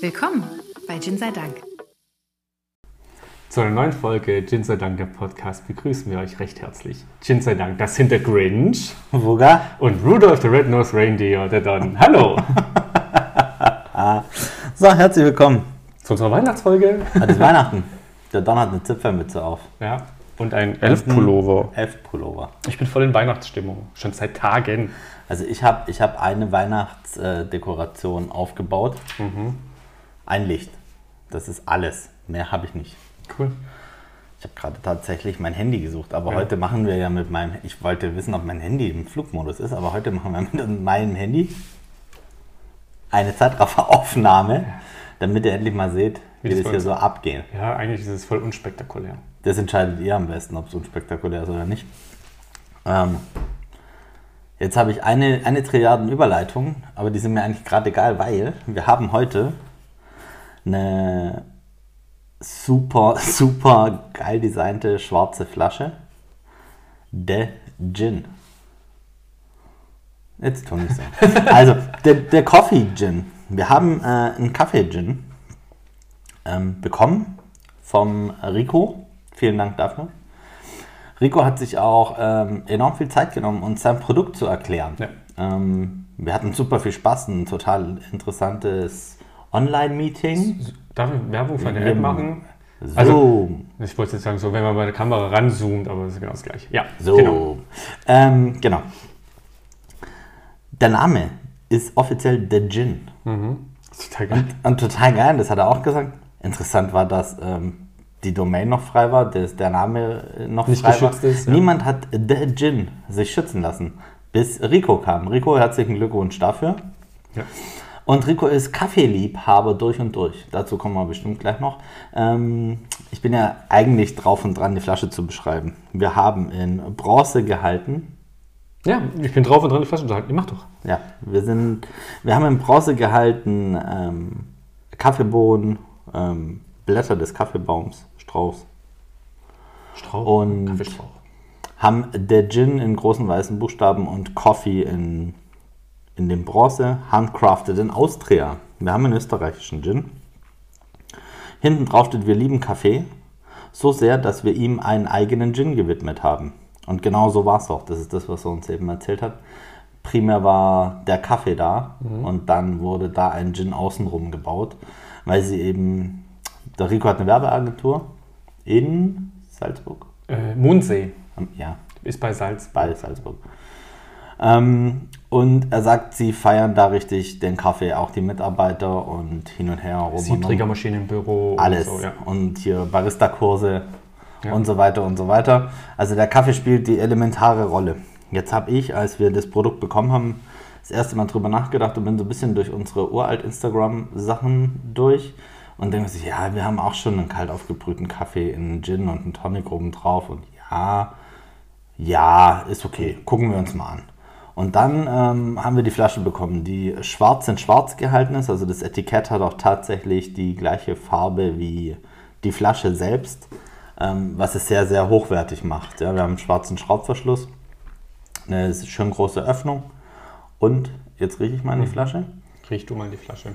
Willkommen bei Gin sei Dank. Zu einer neuen Folge Gin sei Dank, der Podcast, begrüßen wir euch recht herzlich. Gin sei Dank, das sind der Grinch Woga? und Rudolph the Red-Nosed Reindeer, der Don. Hallo! So, herzlich willkommen. Zu unserer Weihnachtsfolge. Heute ist Weihnachten. Der Don hat eine Zipfelmütze auf. Ja, und ein Elfpullover. Elfpullover. Ich bin voll in Weihnachtsstimmung, schon seit Tagen. Also ich habe ich hab eine Weihnachtsdekoration aufgebaut. Ein Licht. Das ist alles. Mehr habe ich nicht. Cool. Ich habe gerade tatsächlich mein Handy gesucht, aber Ja. heute machen wir ja mit meinem, ich wollte wissen, ob mein Handy im Flugmodus ist, aber heute machen wir mit meinem Handy eine Zeitrafferaufnahme, damit ihr endlich mal seht, Wie wie, das das hier so abgeht. Ja, eigentlich ist es voll unspektakulär. Das entscheidet ihr am besten, ob es unspektakulär ist oder nicht. Ähm, jetzt habe ich eine, eine Trilliarden Überleitungen, aber die sind mir eigentlich gerade egal, weil wir haben heute eine super, super geil designte schwarze Flasche. De Gin. Jetzt tun ich so. Also, der, der Coffee Gin. Wir haben äh, einen Kaffee Gin ähm, bekommen vom Rico. Vielen Dank dafür. Rico hat sich auch ähm, enorm viel Zeit genommen, uns sein Produkt zu erklären. Ja. Ähm, wir hatten super viel Spaß, ein total interessantes Online-Meeting. Darf ich Werbung eine Wir- App machen? So, Also- Ich wollte jetzt sagen, so wenn man bei der Kamera ranzoomt, aber das ist genau das gleiche. Ja, so. genau. Ähm, genau. Der Name ist offiziell The Gin. Ist total geil. Und total geil, das hat er auch gesagt. Interessant war, dass ähm, die Domain noch frei war, dass der Name äh, noch Nicht frei geschützt war. ist, ja. Niemand hat The Gin sich schützen lassen, bis Rico kam. Rico, herzlichen Glückwunsch dafür. Ja. Und Rico ist Kaffeeliebhaber durch und durch. Dazu kommen wir bestimmt gleich noch. Ähm, ich bin ja eigentlich drauf und dran, die Flasche zu beschreiben. Wir haben in Bronze gehalten. ja, ich bin drauf und dran, die Flasche zu halten. Mach doch. Ja, wir sind, wir haben in Bronze gehalten ähm, Kaffeebohnen, ähm, Blätter des Kaffeebaums, Strauß. Strauch. Und- Kaffeestrauch. Haben der Gin in großen weißen Buchstaben und Coffee in, in dem Bronze, handcrafted in Austria. Wir haben einen österreichischen Gin. Hinten drauf steht, wir lieben Kaffee. So sehr, dass wir ihm einen eigenen Gin gewidmet haben. Und genau so war es auch. Das ist das, was er uns eben erzählt hat. Primär war der Kaffee da und dann wurde da ein Gin außenrum gebaut, weil sie eben, der Rico hat eine Werbeagentur in Salzburg. Äh, Mondsee Ähm, Ja, ist bei Salz. bei Salzburg. Ähm, und er sagt, sie feiern da richtig den Kaffee, auch die Mitarbeiter und hin und her. rum um. Siebträgermaschine im Büro. Alles. Und so, ja. Und hier Barista-Kurse Ja. und so weiter und so weiter. Also der Kaffee spielt die elementare Rolle. Jetzt habe ich, als wir das Produkt bekommen haben, das erste Mal drüber nachgedacht und bin so ein bisschen durch unsere uralt Instagram-Sachen durch und denke sich, ja, wir haben auch schon einen kalt aufgebrühten Kaffee in einen Gin und einen Tonic oben drauf und ja, ja, ist okay, gucken wir uns mal an. Und dann ähm, haben wir die Flasche bekommen, die schwarz in schwarz gehalten ist. Also das Etikett hat auch tatsächlich die gleiche Farbe wie die Flasche selbst, ähm, was es sehr, sehr hochwertig macht. Ja, wir haben einen schwarzen Schraubverschluss, eine schön große Öffnung und jetzt rieche ich mal in die Flasche. Riech du mal in die Flasche.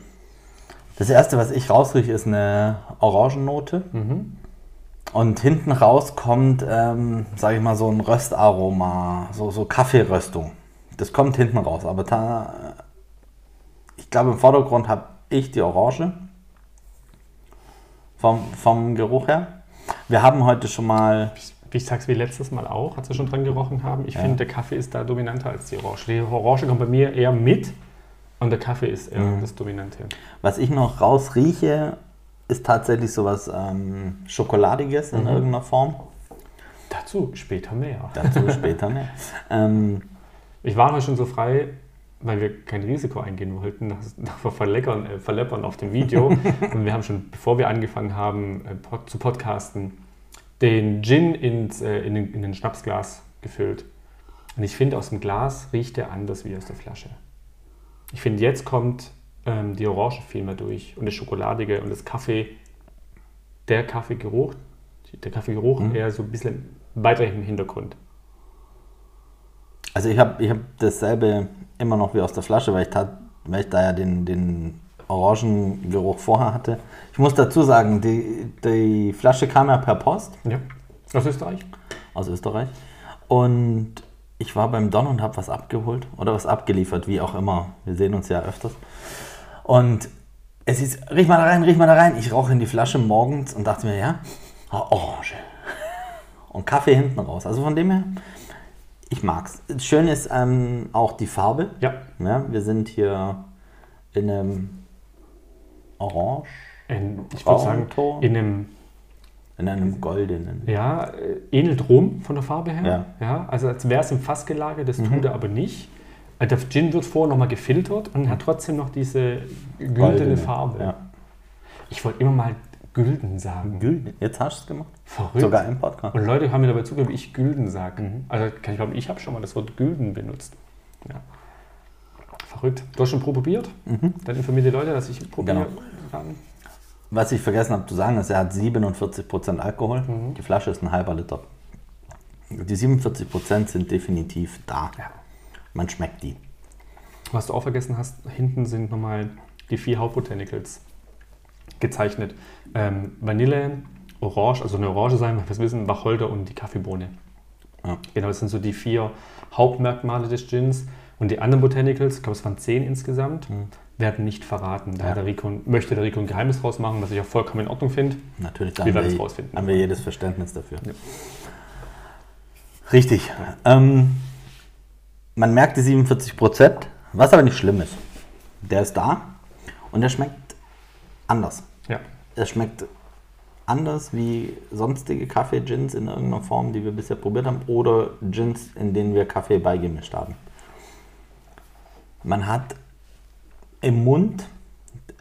Das erste, was ich rausrieche, ist eine Orangennote. Und hinten raus kommt, ähm, sage ich mal, so ein Röstaroma, so, so Kaffeeröstung. Das kommt hinten raus. Aber da, ich glaube, im Vordergrund habe ich die Orange. Vom, vom Geruch her. Wir haben heute schon mal, Wie ich sag's wie letztes Mal auch, als wir schon dran gerochen haben. Ich finde, der Kaffee ist da dominanter als die Orange. Die Orange kommt bei mir eher mit und der Kaffee ist eher Mhm. das Dominante. was ich noch rausrieche, ist tatsächlich sowas ähm, Schokoladiges in irgendeiner Form. Dazu später mehr. Dazu später mehr. Ähm, Ich war heute schon so frei, weil wir kein Risiko eingehen wollten, nach, nach Verleckern, äh, Verleppern auf dem Video. und wir haben schon, bevor wir angefangen haben äh, pod, zu podcasten, den Gin ins, äh, in, den, in den Schnapsglas gefüllt. Und ich finde, aus dem Glas riecht der anders wie aus der Flasche. Ich finde, jetzt kommt ähm, die Orange viel mehr durch und das Schokoladige und das Kaffee, der Kaffeegeruch, der Kaffeegeruch eher so ein bisschen weiter im Hintergrund. Also ich habe ich hab dasselbe immer noch wie aus der Flasche, weil ich, tat, weil ich da ja den, den Orangengeruch vorher hatte. Ich muss dazu sagen, die, die Flasche kam ja per Post Ja. Aus Österreich? aus Österreich. Und ich war beim Don und habe was abgeholt oder was abgeliefert, wie auch immer. Wir sehen uns ja öfters. Und es ist, riech mal da rein, riech mal da rein. Ich rauche in die Flasche morgens und dachte mir, ja, Orange. Und Kaffee hinten raus. Also von dem her, ich mag's. Schön ist ähm, auch die Farbe. Ja. Ja, wir sind hier in einem Orange, In, ich würde sagen, in einem, in einem goldenen. ja, äh, ähnelt Rom von der Farbe her. Ja. ja also als wäre es im Fass gelagert, das Mhm. tut er aber nicht. Äh, Der Gin wird vorher nochmal gefiltert und hat trotzdem noch diese güldene Goldene, Farbe. Ja. Ich wollte immer mal Gülden sagen. Gülden. Jetzt hast du es gemacht. Verrückt. Sogar im Podcast. Und Leute haben mir dabei zugehört, wie ich Gülden sage. Mhm. Also ich glaube, ich habe schon mal das Wort Gülden benutzt. Ja. Verrückt. Du hast schon probiert? Dann informiere die Leute, dass ich probiere. Mhm. Genau. Was ich vergessen habe zu sagen, ist, er hat 47% Alkohol. Mhm. Die Flasche ist ein halber Liter. Die 47% sind definitiv da. Ja. Man schmeckt die. Was du auch vergessen hast, hinten sind nochmal die vier Hauptbotanicals gezeichnet. Ähm, Vanille, Orange, also eine Orange sein, wir wissen, Wacholder und die Kaffeebohne. Ja. Genau, das sind so die vier Hauptmerkmale des Gins. Und die anderen Botanicals, ich glaube, es waren zehn insgesamt, werden nicht verraten. Da Mhm. Ja. der Rico, möchte der Rico ein Geheimnis draus machen, was ich auch vollkommen in Ordnung finde. Natürlich, da Wir haben werden wir, es rausfinden. haben wir jedes Verständnis dafür. Ja. Richtig. Ähm, man merkt die 47%, was aber nicht schlimm ist. Der ist da und der schmeckt anders. Ja. Er schmeckt anders wie sonstige Kaffee-Gins in irgendeiner Form, die wir bisher probiert haben, oder Gins, in denen wir Kaffee beigemischt haben. Man hat im Mund,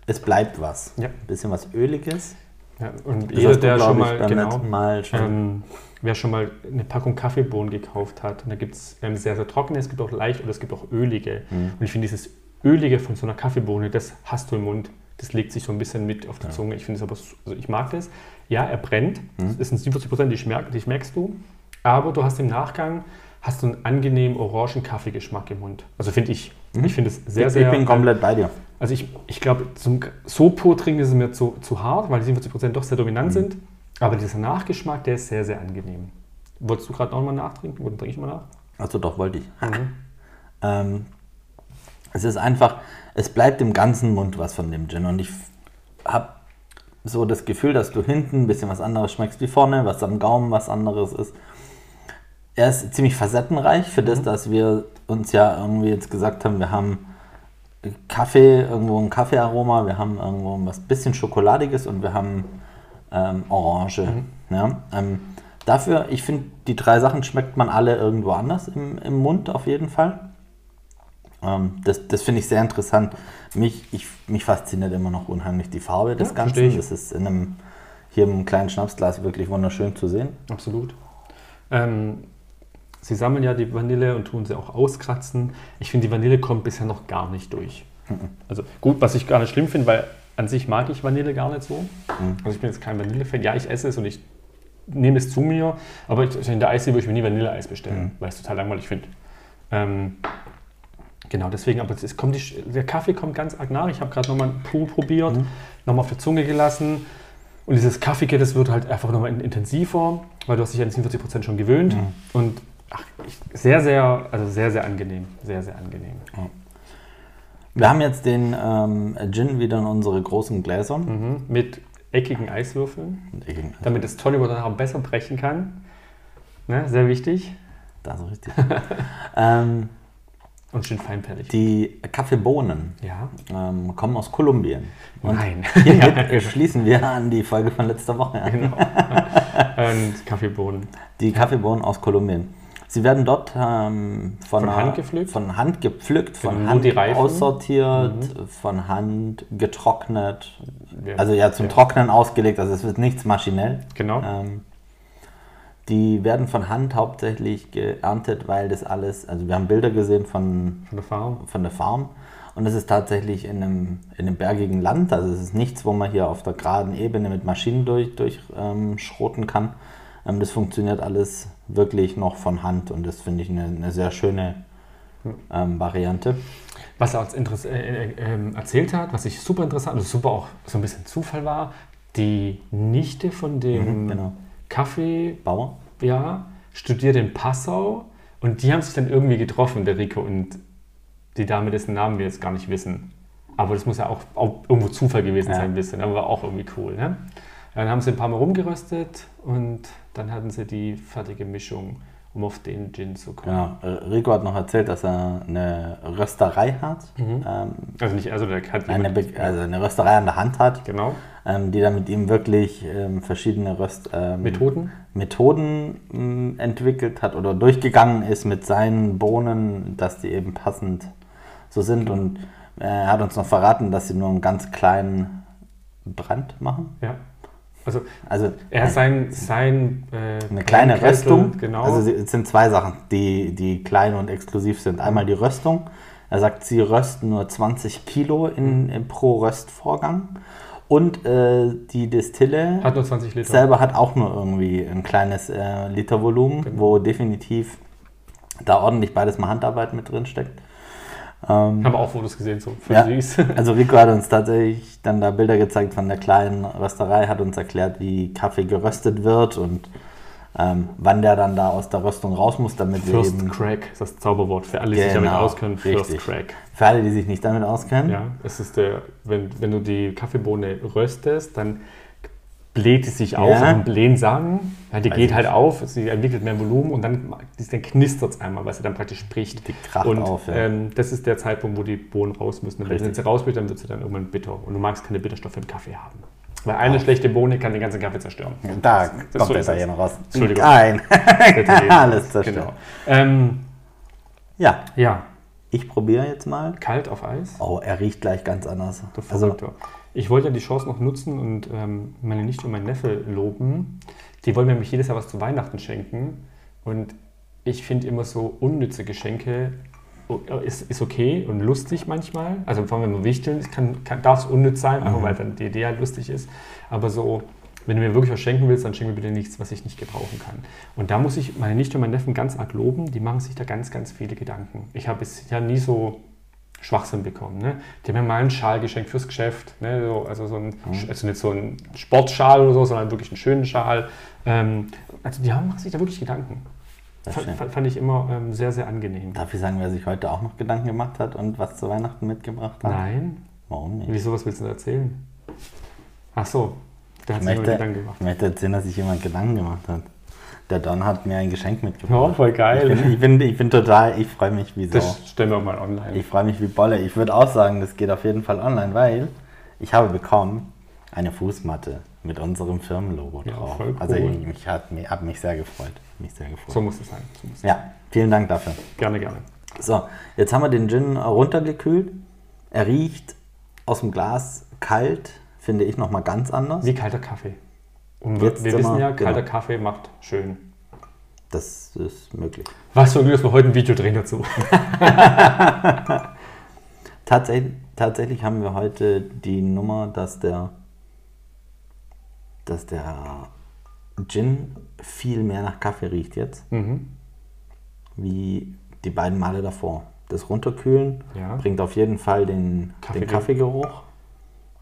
es bleibt was. Ja. Ein bisschen was Öliges. ja. Und Das jeder, der schon mal, genau, Mal schon. ähm, wer schon mal eine Packung Kaffeebohnen gekauft hat, und da gibt es ähm, sehr, sehr trockene, es gibt auch leicht oder es gibt auch ölige. Mhm. Und ich finde dieses Ölige von so einer Kaffeebohne, das hast du im Mund. Das legt sich so ein bisschen mit auf die Zunge. Ich finde es aber, so- also ich mag das. Ja, er brennt. Mhm. Das sind 47 Prozent, die, schmerk, die merkst du. Aber du hast im Nachgang hast du einen angenehmen orangen Kaffeegeschmack im Mund. Also finde ich. Ich finde es sehr, Mhm. ich, sehr. ich bin komplett bei dir. Also ich, ich glaube, zum so pur trinken ist es mir zu, zu hart, weil die 47% doch sehr dominant Mhm. sind. Aber dieser Nachgeschmack, der ist sehr, sehr angenehm. Wolltest du gerade noch mal nachtrinken? Oder trinke ich mal nach? Also doch, wollte ich. Mhm. Ähm, es ist einfach, es bleibt im ganzen Mund was von dem Gin. Und ich habe so das Gefühl, dass du hinten ein bisschen was anderes schmeckst wie vorne, was am Gaumen was anderes ist. Er ist ziemlich facettenreich für das, dass wir uns ja irgendwie jetzt gesagt haben, wir haben Kaffee, irgendwo ein Kaffeearoma, wir haben irgendwo was bisschen Schokoladiges und wir haben ähm, Orange. Ja? Ähm, dafür, ich finde, die drei Sachen schmeckt man alle irgendwo anders im, im Mund auf jeden Fall. Ähm, das das finde ich sehr interessant. Mich, ich, mich fasziniert immer noch unheimlich die Farbe des Ja, Ganzen. Das ist in einem, hier im kleinen Schnapsglas wirklich wunderschön zu sehen. Absolut. Ähm, sie sammeln ja die Vanille und tun sie auch auskratzen. Ich finde, die Vanille kommt bisher noch gar nicht durch. Also gut, was ich gar nicht schlimm finde, weil an sich mag ich Vanille gar nicht so. Also ich bin jetzt kein Vanille-Fan. Ja, ich esse es und ich nehme es zu mir, aber ich, in der Eisdiele würde ich mir nie Vanilleeis bestellen, weil ich es total langweilig finde. Ähm, genau, deswegen, aber es kommt die, der Kaffee kommt ganz arg nach. Ich habe gerade nochmal einen Pool probiert, nochmal auf der Zunge gelassen. Und dieses Kaffeeke, das wird halt einfach nochmal intensiver, weil du hast dich an die 47% schon gewöhnt. Und ach, sehr, sehr, also sehr, sehr angenehm. Sehr, sehr angenehm. Wir haben jetzt den ähm, Gin wieder in unsere großen Gläser. Mhm. Mit eckigen Eiswürfeln, Ich- damit das Tonic Water besser brechen kann. Ne, sehr wichtig. Das ist richtig. ähm, Und schön feinperlig. die Kaffeebohnen ja. ähm, kommen aus Kolumbien. Und Nein. hiermit schließen wir an die Folge von letzter Woche an. genau. Und Kaffeebohnen. Die Kaffeebohnen aus Kolumbien. Sie werden dort ähm, von, Von Hand gepflückt? Von Hand gepflückt, von Genau, Hand Reifen? Mhm. aussortiert, von Hand getrocknet. Ja. Also ja, zum. Trocknen ausgelegt, also es wird nichts maschinell. Genau. Ähm, die werden von Hand hauptsächlich geerntet, weil das alles, also wir haben Bilder gesehen von, Von der Farm. von der Farm und es ist tatsächlich in einem, in einem bergigen Land, also es ist nichts, wo man hier auf der geraden Ebene mit Maschinen durch, durch ähm, schroten kann. Ähm, das funktioniert alles wirklich noch von Hand und das finde ich eine, eine sehr schöne ähm, Variante. Was er uns äh, äh, ähm, erzählt hat, was ich super interessant, also super auch so ein bisschen Zufall war, die Nichte von dem Mhm, genau. Kaffee, Bauer? ja, studiert in Passau und die haben sich dann irgendwie getroffen, der Rico und die Dame, dessen Namen wir jetzt gar nicht wissen. Aber das muss ja auch, auch irgendwo Zufall gewesen Ja. sein, ein bisschen. Aber war auch irgendwie cool. Ne? Dann haben sie ein paar Mal rumgeröstet und dann hatten sie die fertige Mischung, um auf den Gin zu kommen. Genau. Rico hat noch erzählt, dass er eine Rösterei hat. Mhm. Ähm, Also nicht, also der hat eine, Be also eine Rösterei an der Hand hat, genau, die dann mit ihm wirklich ähm, verschiedene Röst ähm, Methoden. Ähm, entwickelt hat oder durchgegangen ist mit seinen Bohnen, dass die eben passend so sind. Und äh, er hat uns noch verraten, dass sie nur einen ganz kleinen Brand machen. Ja. Also Also er hat sein, sein äh, eine kleine Brennkessel, Röstung. Genau. Also es sind zwei Sachen, die, die klein und exklusiv sind. Einmal die Röstung. Er sagt, sie rösten nur 20 Kilo in, in pro Röstvorgang. Und äh, die Destille hat nur 20 Liter. selber hat auch nur irgendwie ein kleines äh, Litervolumen, Genau. wo definitiv da ordentlich beides mal Handarbeit mit drin steckt. Ähm, Haben wir auch Fotos gesehen, so voll Ja. süß. also Rico hat uns tatsächlich dann da Bilder gezeigt von der kleinen Rösterei, hat uns erklärt, wie Kaffee geröstet wird und ähm, wann der dann da aus der Röstung raus muss, damit wir First eben Crack ist das Zauberwort für alle, die sich damit Genau, auskennen. First richtig. Crack. Für alle, die sich nicht damit auskennen. Ja, es ist der, wenn, wenn du die Kaffeebohne röstest, dann bläht sie sich auf, Ja. ja. blähen sagen. Ja, die Weiß geht halt nicht. auf, sie entwickelt mehr Volumen und dann, dann knistert es einmal, weil sie dann praktisch spricht. Die kracht und auf, ja. ähm, das ist der Zeitpunkt, wo die Bohnen raus müssen. Und wenn Richtig. sie raus will, dann wird sie dann irgendwann bitter. Und du magst keine Bitterstoffe im Kaffee haben. Weil eine schlechte Bohne kann den ganzen Kaffee zerstören. Da Das- kommt so ist es. Italiener raus. Entschuldigung. Nein. Alles zerstört. Genau. Ähm, Ja, ja, ich probiere jetzt mal. kalt auf Eis. Oh, er riecht gleich ganz anders. Du Also, Verrückter. ich wollte ja die Chance noch nutzen und ähm, meine Nichte und mein Neffe loben. Die wollen mir nämlich jedes Jahr was zu Weihnachten schenken. Und ich finde immer so unnütze Geschenke o- ist, ist okay und lustig manchmal. Also vor allem, wenn man wichteln, kann, kann, darf es unnütz sein, einfach weil dann die Idee halt lustig ist. Aber so, wenn du mir wirklich was schenken willst, dann schenk mir bitte nichts, was ich nicht gebrauchen kann. Und da muss ich meine Nichte und meinen Neffen ganz arg loben. Die machen sich da ganz, ganz viele Gedanken. Ich habe bisher nie so Schwachsinn bekommen. Ne? Die haben mir mal einen Schal geschenkt fürs Geschäft. Ne? So, also, so ein, also nicht so ein Sportschal oder so, sondern wirklich einen schönen Schal. Ähm, also die haben machen sich da wirklich Gedanken. Fand- fand ich immer ähm, sehr, sehr angenehm. Darf ich sagen, wer sich heute auch noch Gedanken gemacht hat und was zu Weihnachten mitgebracht hat? Nein? Warum nicht? Wieso, was willst du denn erzählen? Ach so, der hat Ich sich möchte, Gedanken gemacht. ich möchte erzählen, dass sich jemand Gedanken gemacht hat. Der Don hat mir ein Geschenk Ja, mitgebracht. voll ich, geil. bin, ich, bin, ich bin total, ich freue mich wie Sau. Das stellen wir mal online. Ich freue mich wie Bolle. Ich würde auch sagen, das geht auf jeden Fall online, weil ich habe bekommen eine Fußmatte mit unserem Firmenlogo Ja, drauf. voll Also cool. ich, ich habe mich, hab mich sehr gefreut. Mich sehr gefreut. so muss es sein. So muss Ja, vielen Dank dafür. Gerne, gerne. So, jetzt haben wir den Gin runtergekühlt. Er riecht aus dem Glas kalt, finde ich nochmal ganz anders. Wie kalter Kaffee. Und wir, Jetzt wir wissen ja, kalter genau. Kaffee macht schön. Das ist möglich. Was für ein Glück, dass wir heute ein Video drehen dazu. Tatsächlich, tatsächlich haben wir heute die Nummer, dass der, dass der Gin viel mehr nach Kaffee riecht jetzt, Mhm. wie wie die beiden Male davor. Das Runterkühlen Ja. bringt auf jeden Fall den, Kaffee- den Kaffeegeruch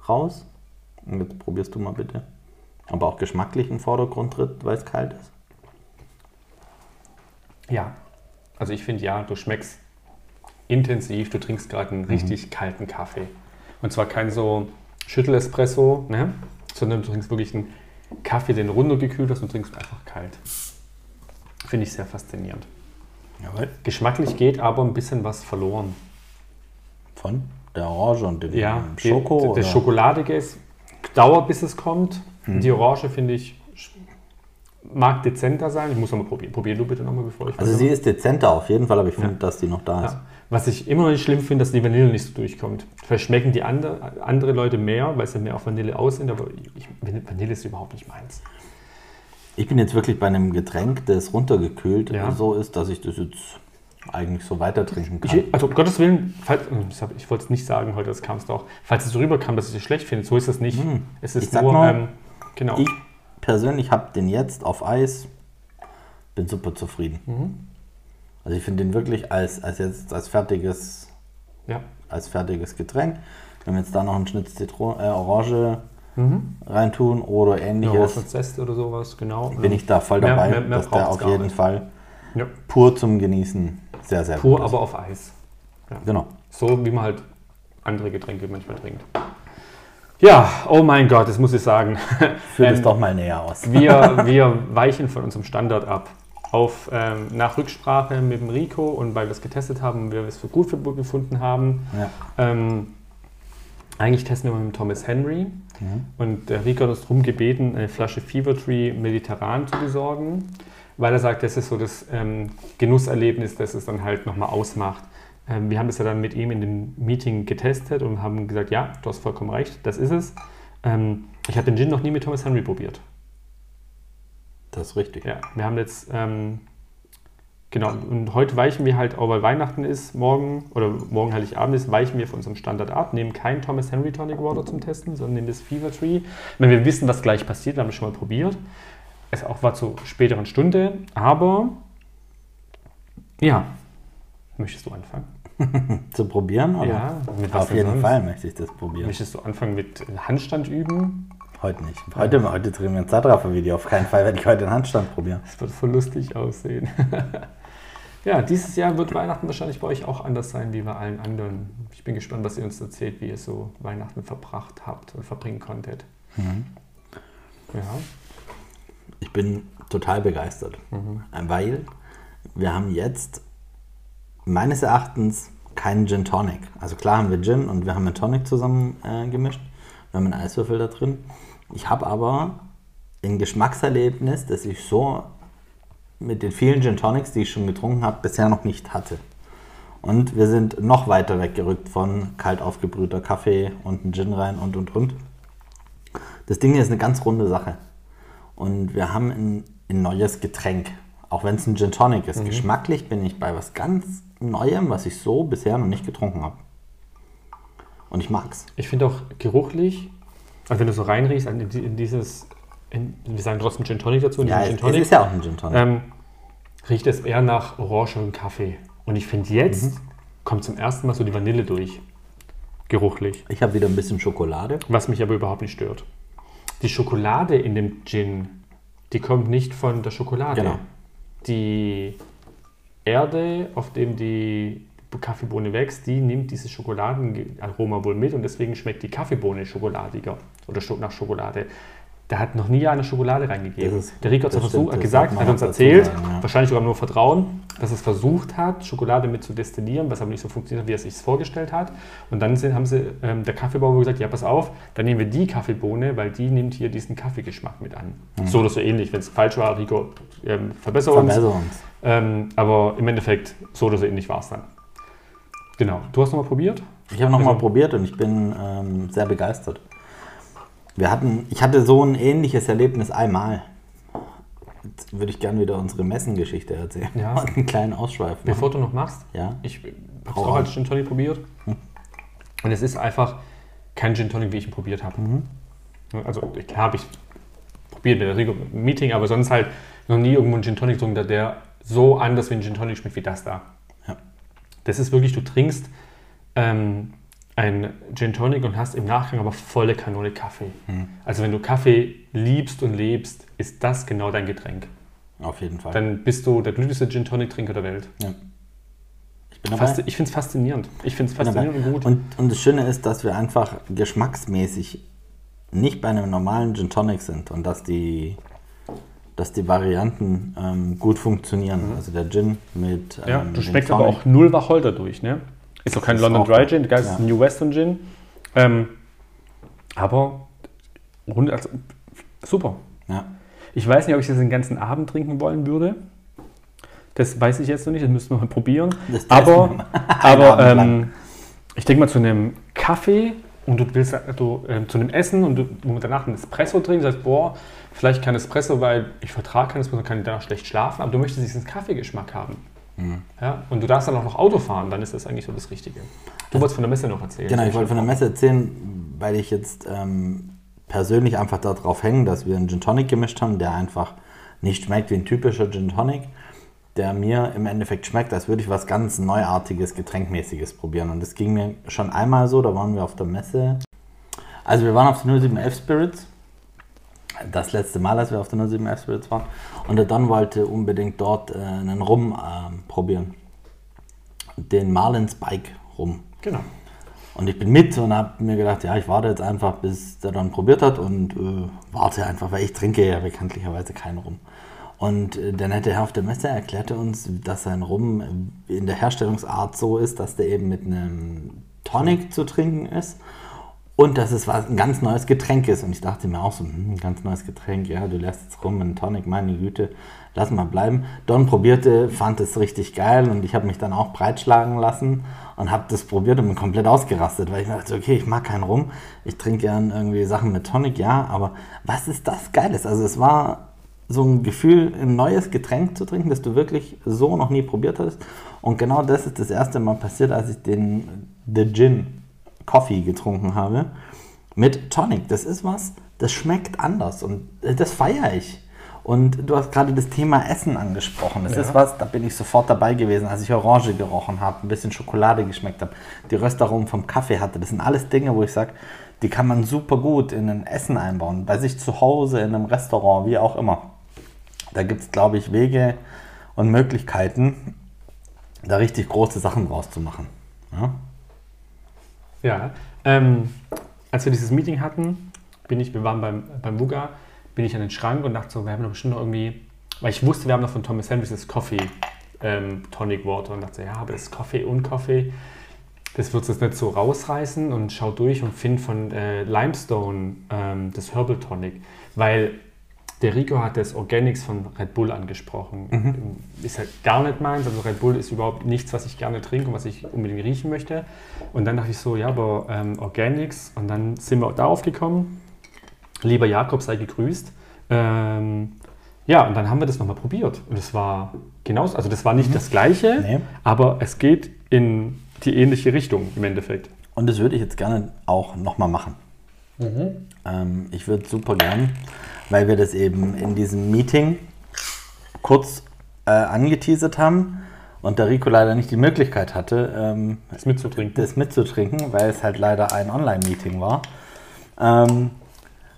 raus. Und jetzt probierst du mal bitte. Aber auch geschmacklich im Vordergrund tritt, weil es kalt ist. Ja. Also ich finde ja, du schmeckst intensiv, du trinkst gerade einen richtig kalten Kaffee. Und zwar kein so Schüttelespresso, ne? sondern du trinkst wirklich einen Kaffee, den runtergekühlt hast und trinkst einfach kalt. Finde ich sehr faszinierend. Jawohl. Geschmacklich geht aber ein bisschen was verloren. Von der Orange und dem Ja, Schoko. das oder? Schokoladige ist, dauert bis es kommt. Mhm. Die Orange finde ich mag dezenter sein. Ich muss noch mal probieren. Probier du bitte nochmal, bevor ich Also sie ist dezenter auf jeden Fall, aber ich finde, Ja. dass die noch da ist. Ja. Was ich immer noch nicht schlimm finde, dass die Vanille nicht so durchkommt. Vielleicht schmecken die andere, andere Leute mehr, weil sie mehr auf Vanille aus sind, aber ich, Vanille ist überhaupt nicht meins. Ich bin jetzt wirklich bei einem Getränk, das runtergekühlt Ja. so ist, dass ich das jetzt eigentlich so weiter trinken kann. Ich, also um Gottes Willen, falls, hab- ich wollte es nicht sagen heute, das kam es doch. Falls es so rüberkam, dass ich es schlecht finde, so ist es nicht. Es ist Ich sag nur, nur, ähm, genau. Ich persönlich habe den jetzt auf Eis, bin super zufrieden. Mhm. Also ich finde den wirklich als, als jetzt als fertiges ja. als fertiges Getränk. Wenn wir jetzt da noch einen Schnitt Zitron äh, Orange reintun oder ähnliches, Zeste oder sowas, genau. bin ich da voll Mehr- dabei, mehr- mehr dass der auf jeden nicht. Fall Ja. pur zum Genießen sehr, sehr Pur, gut aber auf Eis. Genau. So wie man halt andere Getränke manchmal trinkt. Ja, oh mein Gott, das muss ich sagen. Führ Ähm, das doch mal näher aus. Wir, wir weichen von unserem Standard ab. Auf, ähm, nach Rücksprache mit dem Rico und weil wir es getestet haben und wir es für gut für befunden haben. Ja. Ähm, eigentlich testen wir mit dem Thomas Henry. Und der Rico hat uns darum gebeten, eine Flasche Fever Tree Mediterran zu besorgen, weil er sagt, das ist so das ähm, Genusserlebnis, das es dann halt nochmal ausmacht. Ähm, wir haben das ja dann mit ihm in dem Meeting getestet und haben gesagt, ja, du hast vollkommen recht, das ist es. Ähm, ich habe den Gin noch nie mit Thomas Henry probiert. Das ist richtig. Ja, wir haben jetzt, ähm, genau, und heute weichen wir halt, auch weil Weihnachten ist, morgen oder morgen Heiligabend ist, weichen wir von unserem Standard ab, nehmen kein Thomas Henry Tonic Water zum Testen, sondern nehmen das Fever Tree. Wenn wir wissen, was gleich passiert, wir haben das schon mal probiert. Es auch war zur späteren Stunde, aber ja, möchtest du anfangen? Zu probieren? Oder? Ja, Auf jeden sonst? Fall möchte ich das probieren. Möchtest du anfangen mit Handstand üben? Heute nicht. Heute, heute drehen wir ein Zeitraffer-Video. Auf keinen Fall werde ich heute den Handstand probieren. Das wird voll lustig aussehen. ja, dieses Jahr wird Weihnachten wahrscheinlich bei euch auch anders sein wie bei allen anderen. Ich bin gespannt, was ihr uns erzählt, wie ihr so Weihnachten verbracht habt und verbringen konntet. Ja, Ich bin total begeistert, weil wir haben jetzt meines Erachtens keinen Gin Tonic. Also klar haben wir Gin und wir haben einen Tonic zusammen äh, gemischt. Wir haben einen Eiswürfel da drin. Ich habe aber ein Geschmackserlebnis, das ich so mit den vielen Gin Tonics, die ich schon getrunken habe, bisher noch nicht hatte. Und wir sind noch weiter weggerückt von kalt aufgebrühter Kaffee und ein Gin rein und und und. Das Ding hier ist eine ganz runde Sache. Und wir haben ein, ein neues Getränk. Auch wenn es ein Gin Tonic ist. Geschmacklich bin ich bei was ganz Neuem, was ich so bisher noch nicht getrunken habe. Und ich mag's. ich finde auch geruchlich, also wenn du so reinriechst in, die- in dieses, in, wir sagen trotzdem Gin Tonic dazu, in Ja, es, Gin es Tonic, ist ja auch ein Gin Tonic. ähm, riecht es eher nach Orange und Kaffee. Und ich finde jetzt kommt zum ersten Mal so die Vanille durch. Geruchlich. Ich habe wieder ein bisschen Schokolade. Was mich aber überhaupt nicht stört. Die Schokolade in dem Gin, die kommt nicht von der Schokolade. Genau. Die Erde, auf dem die Kaffeebohne wächst, die nimmt dieses Schokoladenaroma wohl mit und deswegen schmeckt die Kaffeebohne schokoladiger oder nach Schokolade. Da hat noch nie einer Schokolade reingegeben. Ist- der Rico hat das versucht, hat gesagt, hat uns erzählt, sagen, ja. wahrscheinlich sogar nur Vertrauen, dass es versucht hat, Schokolade mit zu destillieren, was aber nicht so funktioniert, wie er sich vorgestellt hat. Und dann sind, haben sie, ähm, der Kaffeebauer gesagt, ja, pass auf, dann nehmen wir die Kaffeebohne, weil die nimmt hier diesen Kaffeegeschmack mit an. So oder so ähnlich. Wenn es falsch war, Rico, ähm, verbessere uns. Verbessere uns. Ähm, aber im Endeffekt, so oder so ähnlich war es dann. Genau. Du hast nochmal probiert? Ich habe nochmal Also- probiert und ich bin ähm, sehr begeistert. Wir hatten, ich hatte so ein ähnliches Erlebnis einmal. Jetzt würde ich gerne wieder unsere Messengeschichte erzählen. Ja. Und einen kleinen Ausschweif machen. Bevor du noch machst, Ja. ich habe auch als Gin Tonic probiert. Und es ist einfach kein Gin Tonic, wie ich ihn probiert habe. Also klar habe ich probiert mit der Rico im Meeting, aber sonst halt noch nie irgendwo einen Gin Tonic getrunken, der- der so anders wie ein Gin Tonic schmeckt wie das da. Ja. Das ist wirklich, du trinkst ähm, ein Gin Tonic und hast im Nachgang aber volle Kanone Kaffee. Also wenn du Kaffee liebst und lebst, ist das genau dein Getränk. Auf jeden Fall. Dann bist du der glücklichste Gin Tonic Trinker der Welt. ja. Ich bin dabei. Ich finde es faszinierend. Ich finde es faszinierend und gut. Und, und das Schöne ist, dass wir einfach geschmacksmäßig nicht bei einem normalen Gin Tonic sind und dass die, dass die Varianten ähm, gut funktionieren. Also der Gin mit. Ähm, Mhm. ja, du schmeckst aber auch null Wacholder durch, ne? Ist auch kein Ist London Dry. Gin, das ist ein New Western Gin. Ähm, aber rund, also, super. Ja. Ich weiß nicht, ob ich das den ganzen Abend trinken wollen würde. Das weiß ich jetzt noch nicht, das müssen wir mal probieren. Aber, aber ähm, ich denke mal zu einem Kaffee und du willst du, ähm, zu einem Essen und du, wo man danach einen Espresso trinkt, sagst, boah, vielleicht kein Espresso, weil ich vertrage keinen Espresso kann danach schlecht schlafen, aber du möchtest diesen Kaffeegeschmack haben. Mhm. Ja? Und du darfst dann auch noch Auto fahren, dann ist das eigentlich so das Richtige. Du wolltest von der Messe noch erzählen. Genau, ich wollte von der Messe erzählen, weil ich jetzt ähm, persönlich einfach darauf hänge, dass wir einen Gin Tonic gemischt haben, der einfach nicht schmeckt wie ein typischer Gin Tonic. der mir im Endeffekt schmeckt, als würde ich was ganz Neuartiges, Getränkmäßiges probieren. Und das ging mir schon einmal so, da waren wir auf der Messe. Also wir waren auf der 0711 Spirits. Das letzte Mal, als wir auf der 0711 Spirits waren. Und der Don wollte unbedingt dort äh, einen Rum äh, probieren. Den Marlin Spike Rum. Genau. Und ich bin mit und habe mir gedacht, ja, ich warte jetzt einfach, bis der dann probiert hat und äh, warte einfach, weil ich trinke ja bekanntlicherweise keinen Rum. Und äh, der nette Herr auf der Messe erklärte uns, dass sein Rum in der Herstellungsart so ist, dass der eben mit einem Tonic zu trinken ist und dass es was, ein ganz neues Getränk ist. Und ich dachte mir auch so, hm, ein ganz neues Getränk, ja, du lässt jetzt rum, einen Tonic, meine Güte, lass mal bleiben. Don probierte, fand es richtig geil und ich habe mich dann auch breitschlagen lassen und habe das probiert und bin komplett ausgerastet, weil ich dachte, okay, ich mag keinen Rum, ich trinke gern irgendwie Sachen mit Tonic, ja, aber was ist das Geiles? Also es war so ein Gefühl, ein neues Getränk zu trinken, das du wirklich so noch nie probiert hast. Und genau das ist das erste Mal passiert, als ich den The Gin Coffee getrunken habe mit Tonic. Das ist was, das schmeckt anders und das feiere ich. Und du hast gerade das Thema Essen angesprochen. Das Ja. ist was, da bin ich sofort dabei gewesen, als ich Orange gerochen habe, ein bisschen Schokolade geschmeckt habe, die Röstaromen vom Kaffee hatte. Das sind alles Dinge, wo ich sage, die kann man super gut in ein Essen einbauen. Bei sich zu Hause, in einem Restaurant, wie auch immer. Da gibt es, glaube ich, Wege und Möglichkeiten, da richtig große Sachen draus zu machen. Ja? Ja, ähm, als wir dieses Meeting hatten, bin ich, wir waren beim, beim Wuga, bin ich an den Schrank und dachte so, wir haben doch bestimmt noch irgendwie, weil ich wusste, wir haben noch von Thomas Henry das Coffee ähm, Tonic Water und dachte so, ja, aber das ist Kaffee und Kaffee, das wird es nicht so rausreißen und schau durch und find von äh, Limestone ähm, das Herbal Tonic, weil der Rico hat das Organics von Red Bull angesprochen. Ist halt gar nicht meins. Also Red Bull ist überhaupt nichts, was ich gerne trinke und was ich unbedingt riechen möchte. Und dann dachte ich so, ja, aber ähm, Organics. Und dann sind wir darauf gekommen. Lieber Jakob, sei gegrüßt. Ähm, ja, und dann haben wir das nochmal probiert. Und es war genauso. Also das war nicht das Gleiche, Nee. aber es geht in die ähnliche Richtung im Endeffekt. Und das würde ich jetzt gerne auch nochmal machen. Ähm, ich würde super gern, weil wir das eben in diesem Meeting kurz äh, angeteasert haben und der Rico leider nicht die Möglichkeit hatte, ähm, Das mitzutrinken. das mitzutrinken, weil es halt leider ein Online-Meeting war. Ähm,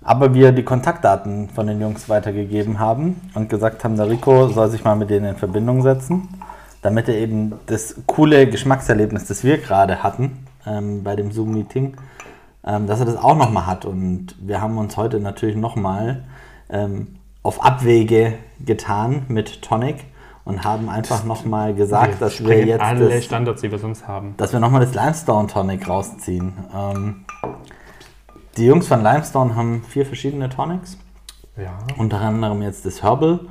aber wir die Kontaktdaten von den Jungs weitergegeben haben und gesagt haben, der Rico soll sich mal mit denen in Verbindung setzen, damit er eben das coole Geschmackserlebnis, das wir gerade hatten ähm, bei dem Zoom-Meeting, ähm, dass er das auch nochmal hat. Und wir haben uns heute natürlich nochmal ähm, auf Abwege getan mit Tonic und haben einfach nochmal gesagt, dass wir jetzt alle das, Standards, die wir sonst haben. dass wir nochmal das Limestone Tonic rausziehen. Ähm, die Jungs von Limestone haben vier verschiedene Tonics, Ja. unter anderem jetzt das Herbal.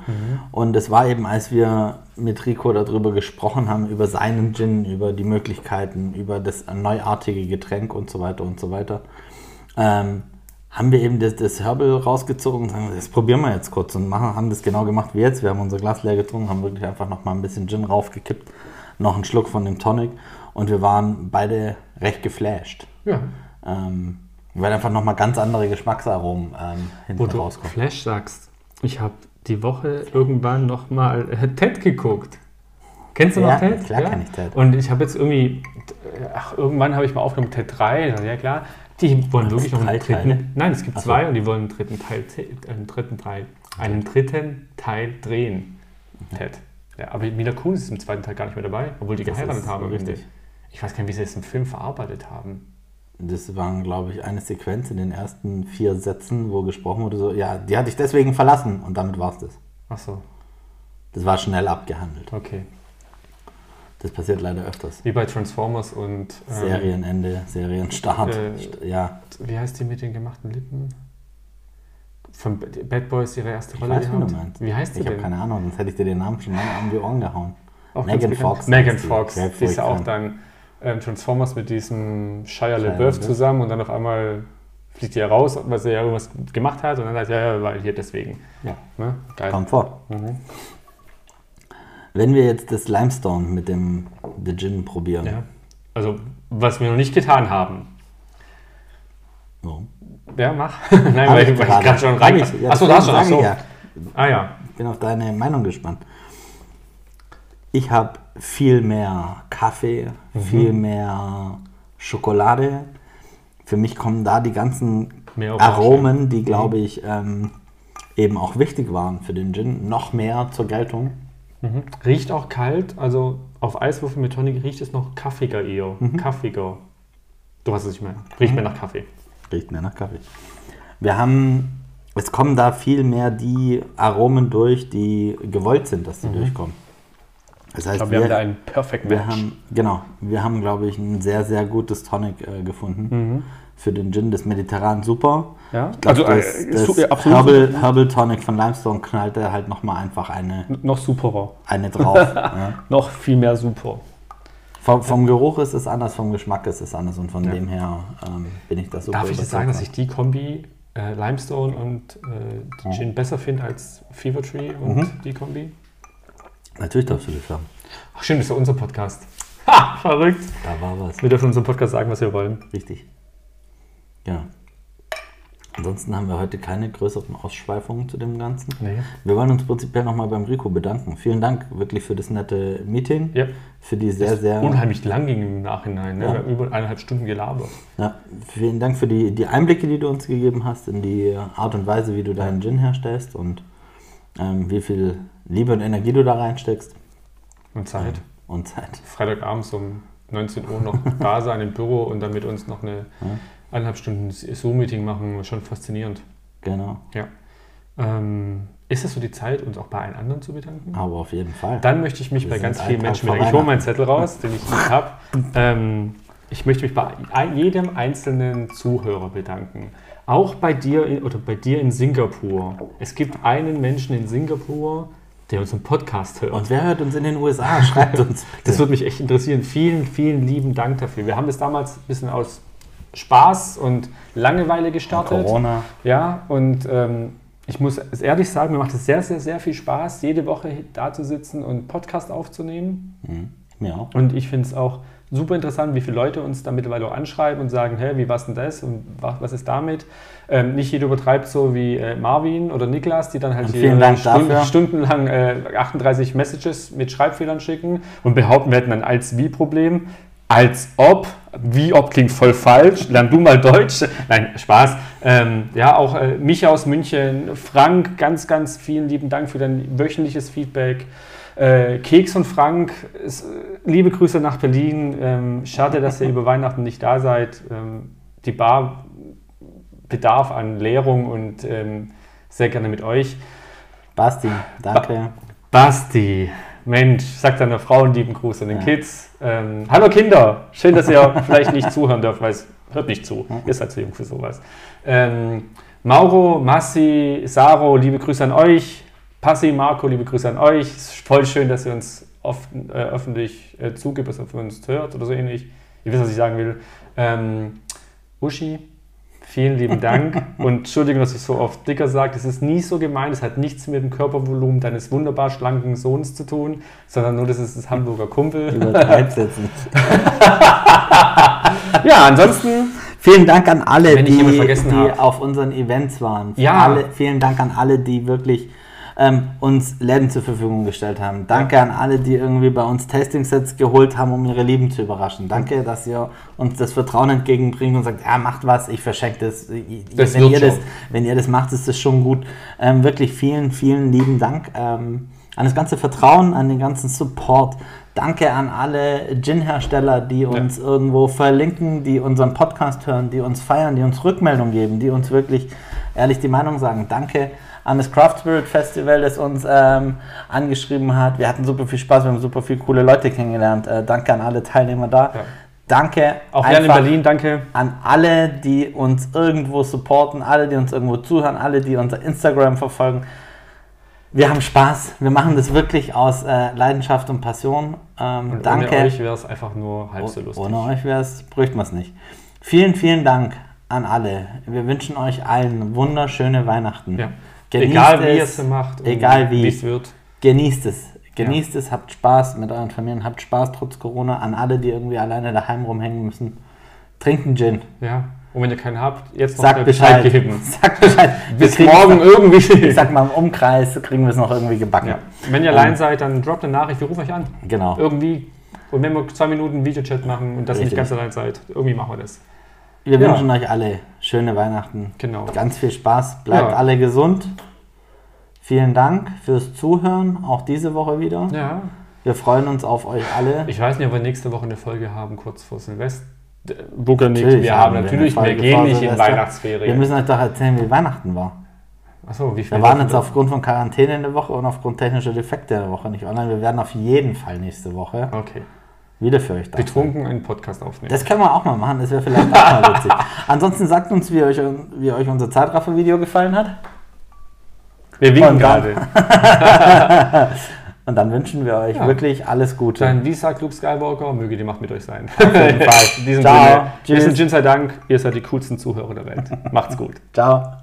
Und es war eben, als wir mit Rico darüber gesprochen haben, über seinen Gin, über die Möglichkeiten, über das neuartige Getränk und so weiter und so weiter, ähm, haben wir eben das, das Herbal rausgezogen und sagen, das probieren wir jetzt kurz und machen, haben das genau gemacht wie jetzt. Wir haben unser Glas leer getrunken, haben wirklich einfach nochmal ein bisschen Gin raufgekippt, noch einen Schluck von dem Tonic und wir waren beide recht geflasht. ja. Ähm, weil einfach nochmal ganz andere Geschmacksaromen ähm, Wo hinten du rauskommen. Flash sagst, ich habe die Woche irgendwann noch mal äh, Ted geguckt. Kennst du Ja, noch Ted? klar kenn ich Ted. Und ich habe jetzt irgendwie, ach, irgendwann habe ich mal aufgenommen Ted 3, ja klar, die wollen wirklich noch einen dritten, Teile? nein, es gibt so. zwei und die wollen einen dritten Teil, äh, einen dritten Teil, einen dritten Teil drehen, Mhm. Ted. Ja, aber Mila Kunis ist im zweiten Teil gar nicht mehr dabei, obwohl die Das geheiratet haben. richtig. Richtig. Ich weiß gar nicht, wie sie es im Film verarbeitet haben. Das waren, glaube ich, eine Sequenz in den ersten vier Sätzen, wo gesprochen wurde, so, ja, die hatte ich deswegen verlassen und damit war es das. Ach so, Das war schnell abgehandelt. okay. Das passiert leider öfters. Wie bei Transformers und ähm, Serienende, Serienstart. Äh, ja, wie heißt die mit den gemachten Lippen? Von Bad Boys ihre erste ich Rolle weiß, wie du gehabt? meinst. Wie heißt die Ich habe keine Ahnung, sonst hätte ich dir den Namen schon lange um die Ohren gehauen. Megan. Fox Megan die. Fox. Ja, Die ist ja auch dann ähm, Transformers mit diesem Shia Shia LaBeouf LaBeouf. zusammen und dann auf einmal fliegt die ja raus, weil sie ja irgendwas gemacht hat und dann sagt, ja, ja, weil hier deswegen. Ja. Ne? Geil. Kommt vor. Mhm. Wenn wir jetzt das Limestone mit dem The Gin probieren. Ja. Also, was wir noch nicht getan haben. So. Ja, mach. Nein, Hab weil ich gerade schon rein. Ich. Ja, Achso, da hast du Ja. Ah ja. Ich bin auf deine Meinung gespannt. Ich habe viel mehr Kaffee, Mhm. viel mehr Schokolade. Für mich kommen da die ganzen Mehr. Aromen, die, glaube ich, ähm, eben auch wichtig waren für den Gin, noch mehr zur Geltung. Mhm. Riecht auch kalt, also auf Eiswürfel mit Tonic riecht es noch kaffiger eher. Kaffiger. Du weißt, was ich meine. Riecht mehr nach Kaffee. Riecht mehr nach Kaffee. Wir haben, es kommen da viel mehr die Aromen durch, die gewollt sind, dass sie durchkommen. Das heißt, Ich glaube, wir haben da einen Perfect wir Match. haben, genau, wir haben, glaube ich, ein sehr, sehr gutes Tonic äh, gefunden für den Gin des Mediterran super. Ja? Ich glaube, Also, das, äh, das su- ja, Herbal. Herbal Tonic von Limestone knallte halt nochmal einfach eine, noch superer. eine drauf. ja. Noch viel mehr super. vom, vom Geruch ist es anders, vom Geschmack ist es anders und von dem her ähm, bin ich das super Darf ich das überzeugt sagen, dass ich die Kombi äh, Limestone und äh, Gin besser finde als Fever Tree und Mhm. die Kombi? Natürlich darfst du das sagen. Ach stimmt, das ist ja unser Podcast. Ha, verrückt. Da war was. Wir dürfen unserem Podcast sagen, was wir wollen. Richtig. Ja. Ansonsten haben wir heute keine größeren Ausschweifungen zu dem Ganzen. Nee. Wir wollen uns prinzipiell nochmal beim Rico bedanken. Vielen Dank wirklich für das nette Meeting. Ja. Für die sehr, sehr. Unheimlich lang ging im Nachhinein. Ne? Ja. Haben über eineinhalb Stunden gelabert. Ja, vielen Dank für die, die Einblicke, die du uns gegeben hast, in die Art und Weise, wie du deinen Gin herstellst und ähm, wie viel Liebe und Energie du da reinsteckst. Und Zeit. Und Zeit. Freitagabends um 19 Uhr noch da sein im Büro und dann mit uns noch eine eineinhalb Stunden Zoom-Meeting machen, schon faszinierend. Genau. Ja. Ähm, ist das so die Zeit, uns auch bei allen anderen zu bedanken? Aber auf jeden Fall. Dann möchte ich mich Wir bei ganz vielen Menschen bedanken. Ich hole meinen. Zettel raus, den ich nicht habe. Ähm, ich möchte mich bei jedem einzelnen Zuhörer bedanken. Auch bei dir in, oder bei dir in Singapur. Es gibt einen Menschen in Singapur, der unseren Podcast hört. Und wer hört uns in den USA? Schreibt uns. Bitte. Das würde mich echt interessieren. Vielen, vielen lieben Dank dafür. Wir haben das damals ein bisschen aus Spaß und Langeweile gestartet. Corona. Ja, und ähm, ich muss es ehrlich sagen, mir macht es sehr, sehr, sehr viel Spaß, jede Woche da zu sitzen und Podcast aufzunehmen. Mhm. Mir auch. Und ich finde es auch super interessant, wie viele Leute uns da mittlerweile auch anschreiben und sagen, hä, wie war's denn das und wa- was ist damit? Ähm, nicht jeder übertreibt so wie äh, Marvin oder Niklas, die dann halt hier Stunden, stundenlang äh, 38 Messages mit Schreibfehlern schicken und behaupten, wir hätten ein Als-Wie-Problem. Als ob, wie ob klingt voll falsch, lern du mal Deutsch. Nein, Spaß. Ähm, ja, auch äh, mich aus München, Frank, ganz, ganz vielen lieben Dank für dein wöchentliches Feedback. Äh, Keks und Frank, äh, liebe Grüße nach Berlin. Ähm, schade, dass ihr über Weihnachten nicht da seid. Ähm, die Bar bedarf an Leerung und ähm, sehr gerne mit euch. Basti, danke. Basti, Mensch, sag deiner Frau einen lieben Gruß an den Ja. Kids. Ähm, hallo Kinder, schön, dass ihr vielleicht nicht zuhören dürft, weil es hört nicht zu. Ihr seid zu jung für sowas. Ähm, Mauro, Massi, Saro, liebe Grüße an euch. Passi, Marco, liebe Grüße an euch. Es ist voll schön, dass ihr uns oft, äh, öffentlich äh, zugibt, dass ihr uns hört oder so ähnlich. Ihr wisst, was ich sagen will. Ähm, Uschi, vielen lieben Dank. Und Entschuldigung, dass ich so oft dicker sage. Das ist nie so gemeint. Es hat nichts mit dem Körpervolumen deines wunderbar schlanken Sohns zu tun, sondern nur, das ist das Hamburger Kumpel. Jetzt nicht. Ja, ansonsten Vielen Dank an alle, die, die auf unseren Events waren. Ja. Alle, vielen Dank an alle, die wirklich ähm, uns Läden zur Verfügung gestellt haben. Danke an alle, die irgendwie bei uns Tasting-Sets geholt haben, um ihre Lieben zu überraschen. Danke, dass ihr uns das Vertrauen entgegenbringt und sagt, ja, macht was, ich verschenke das. Das wenn, ihr das schon. wenn ihr das macht, ist das schon gut. Ähm, wirklich vielen, vielen lieben Dank ähm, an das ganze Vertrauen, an den ganzen Support. Danke an alle Gin-Hersteller, die uns irgendwo verlinken, die unseren Podcast hören, die uns feiern, die uns Rückmeldung geben, die uns wirklich ehrlich die Meinung sagen. Danke an das Craft Spirit Festival, das uns ähm, angeschrieben hat. Wir hatten super viel Spaß, wir haben super viele coole Leute kennengelernt. Äh, danke an alle Teilnehmer da. Ja. Danke auch gerne in Berlin, danke. an alle, die uns irgendwo supporten, alle, die uns irgendwo zuhören, alle, die unser Instagram verfolgen. Wir haben Spaß. Wir machen das wirklich aus äh, Leidenschaft und Passion. Ähm, Und danke. ohne euch wäre es einfach nur halb so lustig. Ohne euch wäre es, bräuchten wir es nicht. Vielen, vielen Dank an alle. Wir wünschen euch allen wunderschöne Weihnachten. Ja. Genießt Egal wie ihr es, es macht, egal wie. es wird. Genießt es. Genießt es, habt Spaß mit euren Familien, habt Spaß trotz Corona. An alle, die irgendwie alleine daheim rumhängen müssen. Trinkt einen Gin. Ja. Und wenn ihr keinen habt, jetzt noch Sagt schnell Bescheid. geben. Sagt Bescheid. Bis morgen noch- irgendwie. Ich sag mal, im Umkreis kriegen wir es noch irgendwie gebacken. Ja. Wenn ihr allein seid, dann droppt eine Nachricht, wir rufen euch an. Genau. Irgendwie. Und wenn wir zwei Minuten Videochat machen und das Richtig. nicht ganz allein seid, irgendwie machen wir das. Wir Ja. wünschen euch alle schöne Weihnachten. Genau. Ganz viel Spaß. Bleibt Ja. alle gesund. Vielen Dank fürs Zuhören, auch diese Woche wieder. Ja. Wir freuen uns auf euch alle. Ich weiß nicht, ob wir nächste Woche eine Folge haben, kurz vor Silvester. Booker nicht. Natürlich Wir haben natürlich, wir gehen nicht in Silvester. Wir Weihnachtsferien. müssen euch doch erzählen, wie Weihnachten war. Achso, wie viel? Wir waren jetzt aufgrund von Quarantäne eine Woche und aufgrund technischer Defekte eine Woche nicht online. Wir werden auf jeden Fall nächste Woche Okay. Wieder für euch da. Betrunken einen Podcast aufnehmen. Das können wir auch mal machen, das wäre vielleicht auch mal witzig. Ansonsten sagt uns, wie euch, wie euch unser Zeitraffer-Video gefallen hat. wir winken gerade. Und dann wünschen wir euch Ja. wirklich alles Gute. Dann, wie sagt Luke Skywalker, möge die Macht mit euch sein. Auf jeden Fall. In diesem Ciao. Sinne, wir sind Jin sei Dank, ihr seid die coolsten Zuhörer der Welt. Macht's gut. Ciao.